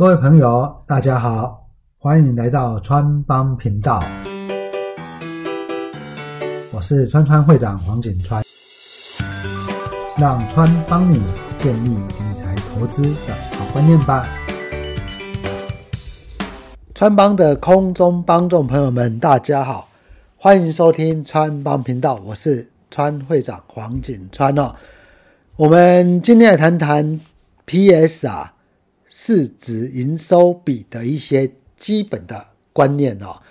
各位朋友，大家好，欢迎来到川帮频道，我是川川会长黄景川，让川帮你建立理财投资的好观念吧。川帮的空中帮众朋友们，大家好，欢迎收听川帮频道，我是川会长黄景川哦。我们今天来谈谈 PS 啊。市值营收比的一些基本的观念哦。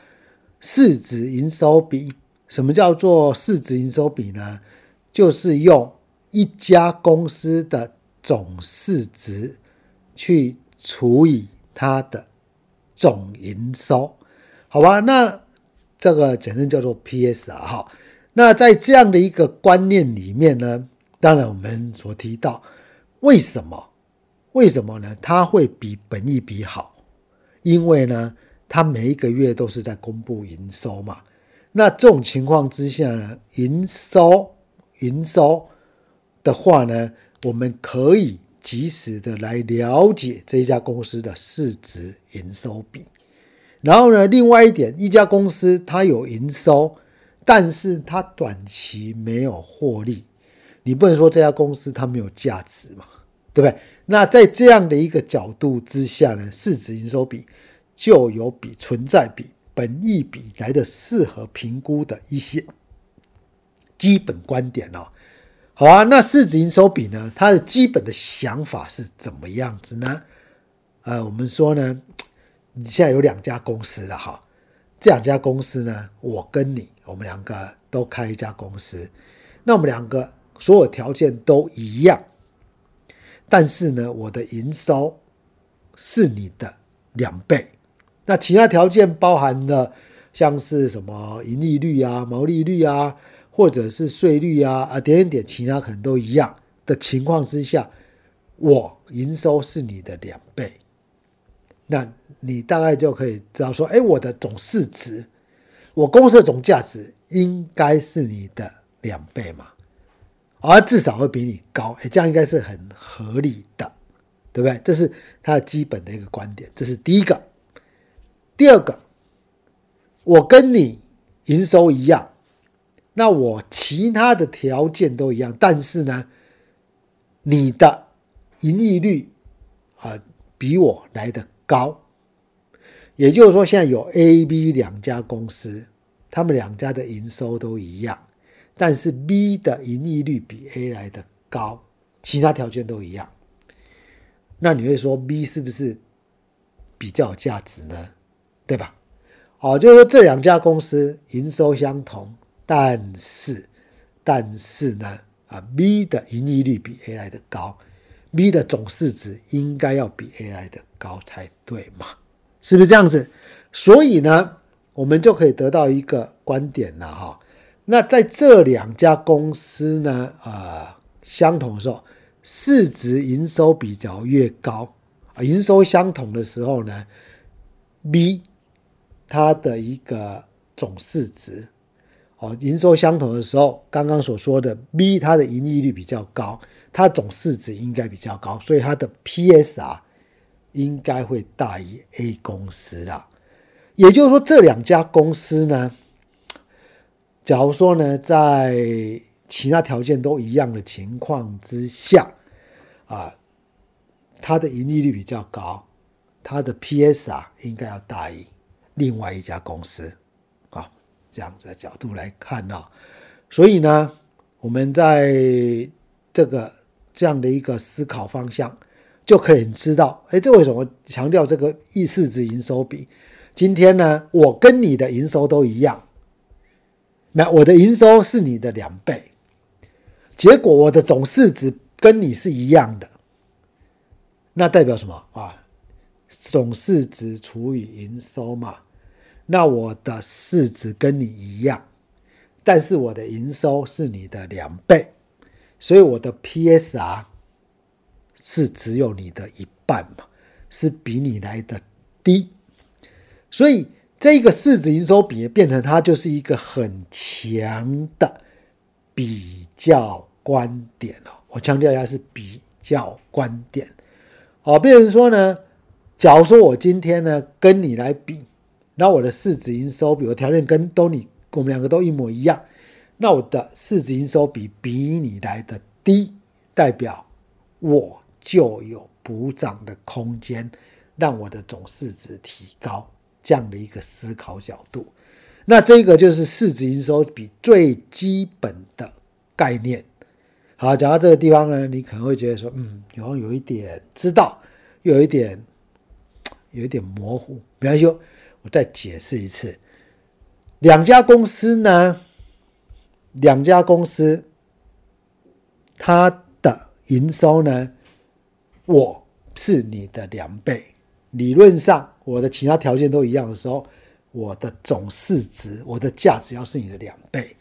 市值营收比，什么叫做市值营收比呢？就是用一家公司的总市值去除以它的总营收，好吧？那这个简称叫做 PS 啊。哈，那在这样的一个观念里面呢，当然我们所提到为什么？为什么呢？它会比本益比好，因为呢，它每一个月都是在公布营收嘛。那这种情况之下呢，营收营收的话呢，我们可以及时的来了解这一家公司的市值营收比。然后呢，另外一点，一家公司它有营收，但是它短期没有获利，你不能说这家公司它没有价值嘛，对不对？那在这样的一个角度之下呢，市值营收比就有比存在比、本益比来的适合评估的一些基本观点哦。好啊，那市值营收比呢，它的基本的想法是怎么样子呢？呃，我们说呢，你现在有两家公司了哈，这两家公司呢，我跟你，我们两个都开一家公司，那我们两个所有条件都一样。但是呢，我的营收是你的两倍，那其他条件包含了像是什么盈利率啊、毛利率啊，或者是税率啊啊点点点，其他可能都一样的情况之下，我营收是你的两倍，那你大概就可以知道说，哎，我的总市值，我公司的总价值应该是你的两倍嘛。而至少会比你高，哎，这样应该是很合理的，对不对？这是它的基本的一个观点，这是第一个。第二个，我跟你营收一样，那我其他的条件都一样，但是呢，你的盈利率啊比我来的高，也就是说，现在有 A、B 两家公司，他们两家的营收都一样。但是 B 的盈利率比 A 来的高，其他条件都一样，那你会说 B 是不是比较有价值呢？对吧？哦，就是说这两家公司营收相同，但是但是呢，啊 B 的盈利率比 A 来的高，B 的总市值应该要比 A 来的高才对嘛？是不是这样子？所以呢，我们就可以得到一个观点了哈。那在这两家公司呢，呃，相同的时候，市值营收比较越高，啊，营收相同的时候呢，B 它的一个总市值，哦，营收相同的时候，刚刚所说的 B 它的盈利率比较高，它总市值应该比较高，所以它的 PSR 应该会大于 A 公司啊。也就是说，这两家公司呢。假如说呢，在其他条件都一样的情况之下，啊，它的盈利率比较高，它的 PS 啊应该要大于另外一家公司，啊，这样子的角度来看呢，所以呢，我们在这个这样的一个思考方向，就可以知道，哎，这为什么强调这个意市值营收比？今天呢，我跟你的营收都一样。那我的营收是你的两倍，结果我的总市值跟你是一样的，那代表什么啊？总市值除以营收嘛。那我的市值跟你一样，但是我的营收是你的两倍，所以我的 PSR 是只有你的一半嘛，是比你来的低，所以。这个市值营收比变成它就是一个很强的比较观点哦。我强调一下是比较观点，哦，变成说呢，假如说我今天呢跟你来比，那我的市值营收比，我条件跟都你我们两个都一模一样，那我的市值营收比比你来的低，代表我就有补涨的空间，让我的总市值提高，这样的一个思考角度。那这个就是市值营收比最基本的概念。好，讲到这个地方呢，你可能会觉得说，嗯，好像有一点知道，又有一点。有一点模糊，比方说，我再解释一次，两家公司呢，两家公司，它的营收呢，我是你的两倍，理论上我的其他条件都一样的时候，我的总市值，我的价值要是你的两倍。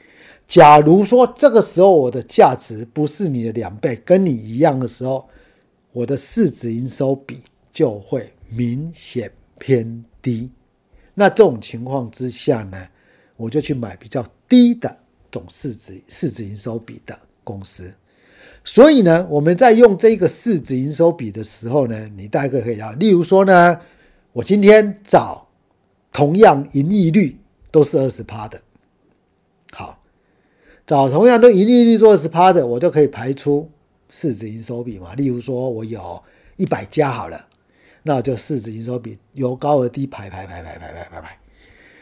假如说这个时候我的价值不是你的两倍，跟你一样的时候，我的市值营收比就会。明显偏低，那这种情况之下呢，我就去买比较低的总市值、市值营收比的公司。所以呢，我们在用这个市值营收比的时候呢，你大概可以啊，例如说呢，我今天找同样盈利率都是二十趴的，好，找同样都盈利率做二十趴的，我就可以排出市值营收比嘛。例如说，我有一百家好了。那就市值营收比由高而低排排排排排排排排。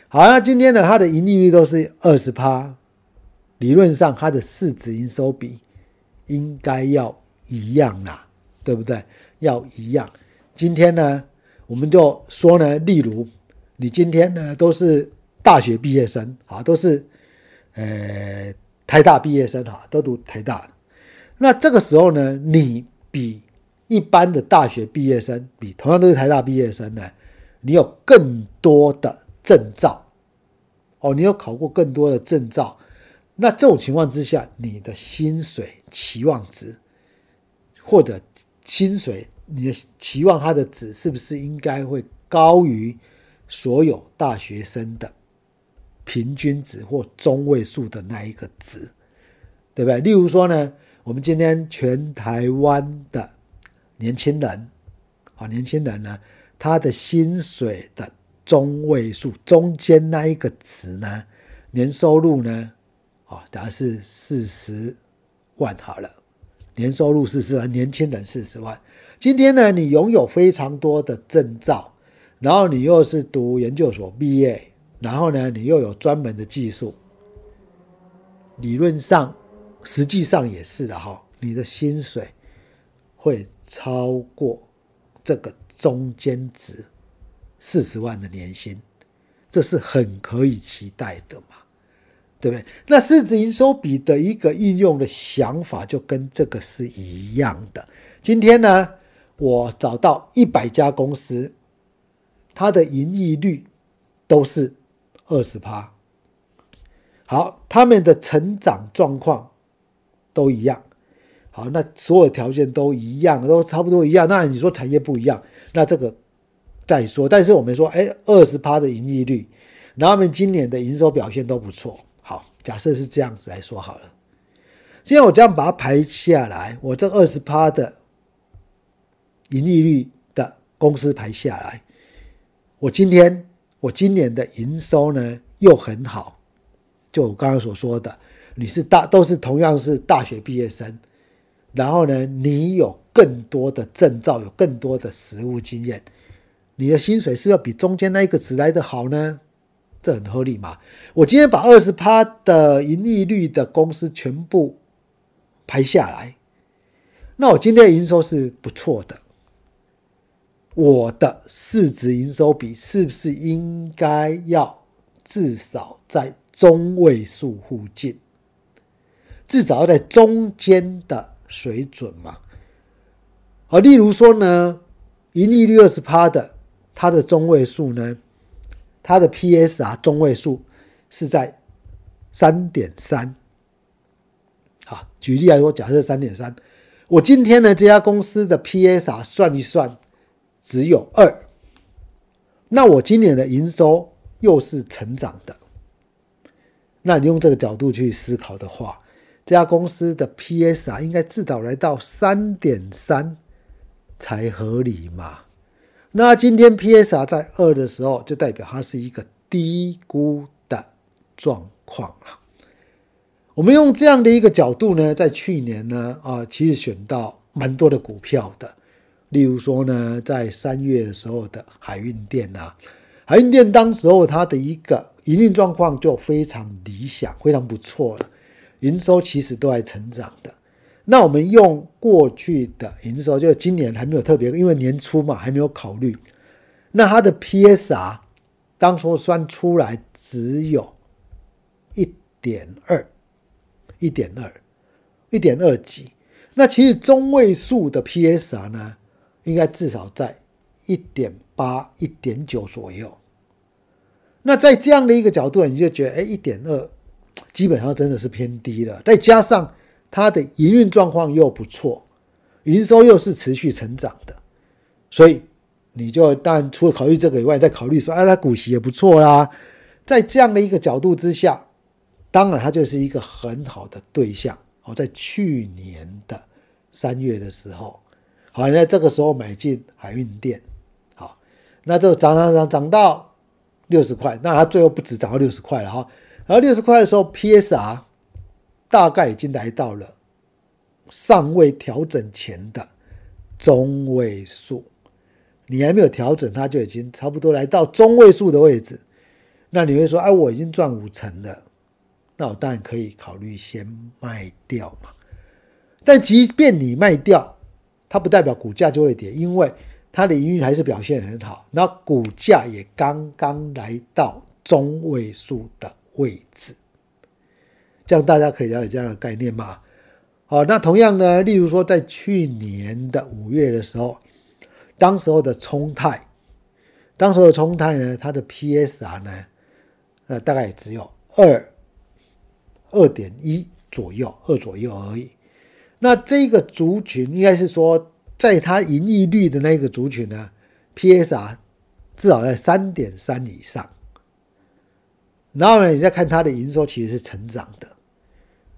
好，那今天呢，它的盈利率都是二十趴，理论上它的市值营收比应该要一样啦，对不对？要一样。今天呢，我们就说呢，例如你今天呢都是大学毕业生啊，都是呃台大毕业生哈，都读台大。那这个时候呢，你比。一般的大学毕业生比同样都是台大毕业生呢，你有更多的证照哦，你有考过更多的证照，那这种情况之下，你的薪水期望值或者薪水，你的期望它的值是不是应该会高于所有大学生的平均值或中位数的那一个值，对不对？例如说呢，我们今天全台湾的年轻人，啊，年轻人呢，他的薪水的中位数中间那一个值呢，年收入呢，啊，假如是四十万好了，年收入四十万，年轻人四十万。今天呢，你拥有非常多的证照，然后你又是读研究所毕业，然后呢，你又有专门的技术，理论上，实际上也是的哈，你的薪水。会超过这个中间值四十万的年薪，这是很可以期待的嘛，对不对？那市值营收比的一个应用的想法就跟这个是一样的。今天呢，我找到一百家公司，它的盈利率都是二十趴，好，他们的成长状况都一样。好，那所有条件都一样，都差不多一样。那你说产业不一样，那这个再说。但是我们说，哎，二十趴的盈利率，然后他们今年的营收表现都不错。好，假设是这样子来说好了。现在我这样把它排下来，我这二十趴的盈利率的公司排下来，我今天我今年的营收呢又很好，就我刚刚所说的，你是大都是同样是大学毕业生。然后呢，你有更多的证照，有更多的实务经验，你的薪水是要比中间那一个值来的好呢？这很合理嘛？我今天把二十趴的盈利率的公司全部排下来，那我今天的营收是不错的，我的市值营收比是不是应该要至少在中位数附近，至少要在中间的？水准嘛，好，例如说呢，盈利率二十趴的，它的中位数呢，它的 PS 啊中位数是在三点三，啊，举例来说，假设三点三，我今天呢这家公司的 PS 啊算一算只有二，那我今年的营收又是成长的，那你用这个角度去思考的话。这家公司的 PS 啊，应该至少来到三点三才合理嘛？那今天 PSR 在二的时候，就代表它是一个低估的状况了。我们用这样的一个角度呢，在去年呢，啊，其实选到蛮多的股票的，例如说呢，在三月的时候的海运店啊，海运店当时候它的一个营运状况就非常理想，非常不错了，营收其实都在成长的。那我们用过去的营收，就今年还没有特别，因为年初嘛还没有考虑。那它的 PSR 当初算出来只有一点二，一点二，一点二几。那其实中位数的 PSR 呢，应该至少在一点八、一点九左右。那在这样的一个角度，你就觉得，哎，一点二基本上真的是偏低了。再加上它的营运状况又不错，营收又是持续成长的，所以你就当然除了考虑这个以外，再考虑说，哎，它股息也不错啦。在这样的一个角度之下，当然它就是一个很好的对象。哦，在去年的三月的时候，好，在这个时候买进海运店，好，那就涨涨涨涨到六十块，那它最后不止涨到六十块了哈。然后六十块的时候，PSR。大概已经来到了尚未调整前的中位数，你还没有调整，它就已经差不多来到中位数的位置。那你会说，哎，我已经赚五成了，那我当然可以考虑先卖掉嘛。但即便你卖掉，它不代表股价就会跌，因为它的营运还是表现很好，那股价也刚刚来到中位数的位置。这样大家可以了解这样的概念嘛？好，那同样呢，例如说在去年的五月的时候，当时候的冲泰，当时候的冲泰呢，它的 PSR 呢，呃，大概也只有二二点一左右，二左右而已。那这个族群应该是说，在它盈利率的那个族群呢，PSR 至少在三点三以上。然后呢，你再看它的营收其实是成长的。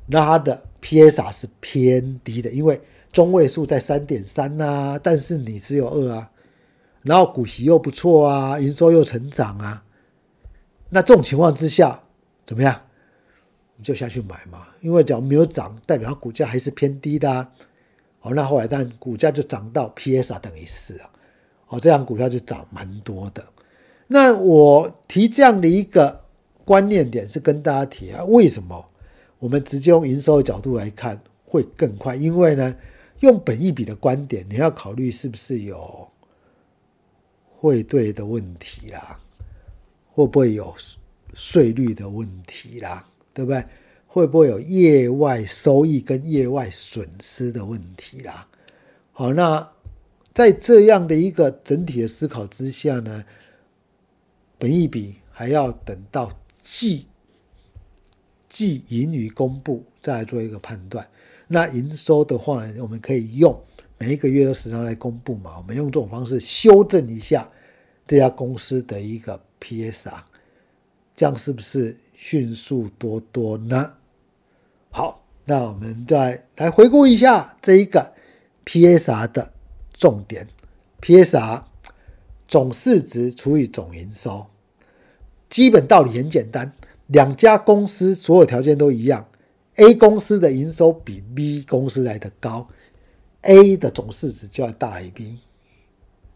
那它的 PSR 是偏低的，因为中位数在三点三呐，但是你只有二啊，然后股息又不错啊，营收又成长啊，那这种情况之下怎么样？你就下去买嘛，因为只要没有涨，代表它股价还是偏低的啊。好，那后来但股价就涨到 PSR 等于四啊，好，这样股票就涨蛮多的。那我提这样的一个观念点是跟大家提啊，为什么？我们直接用营收的角度来看会更快，因为呢，用本益比的观点，你要考虑是不是有汇兑的问题啦，会不会有税率的问题啦，对不对？会不会有业外收益跟业外损失的问题啦？好，那在这样的一个整体的思考之下呢，本益比还要等到季。季盈余公布，再来做一个判断。那营收的话，我们可以用每一个月的时常来公布嘛。我们用这种方式修正一下这家公司的一个 PSR，这样是不是迅速多多呢？好，那我们再来回顾一下这一个 PSR 的重点。PSR 总市值除以总营收，基本道理很简单。两家公司所有条件都一样，A 公司的营收比 B 公司来的高，A 的总市值就要大于 B。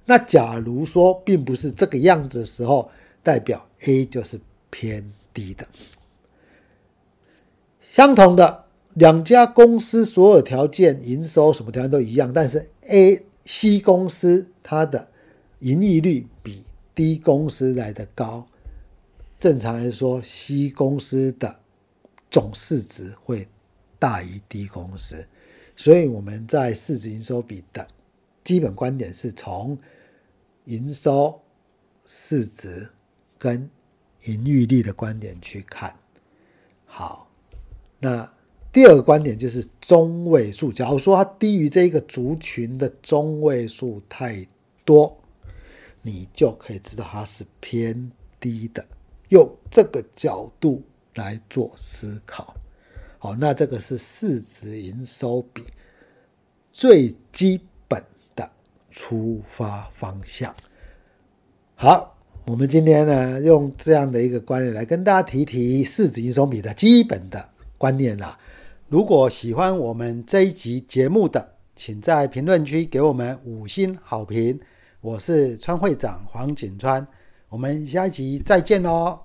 那假如说并不是这个样子的时候，代表 A 就是偏低的。相同的，两家公司所有条件、营收什么条件都一样，但是 A、C 公司它的盈利率比 D 公司来的高。正常来说，C 公司的总市值会大于 D 公司，所以我们在市值营收比的基本观点是从营收、市值跟盈余率的观点去看。好，那第二个观点就是中位数。假如说它低于这一个族群的中位数太多，你就可以知道它是偏低的。用这个角度来做思考，好，那这个是市值营收比最基本的出发方向。好，我们今天呢，用这样的一个观念来跟大家提提市值营收比的基本的观念啦。如果喜欢我们这一集节目的，请在评论区给我们五星好评。我是川会长黄景川，我们下一集再见喽。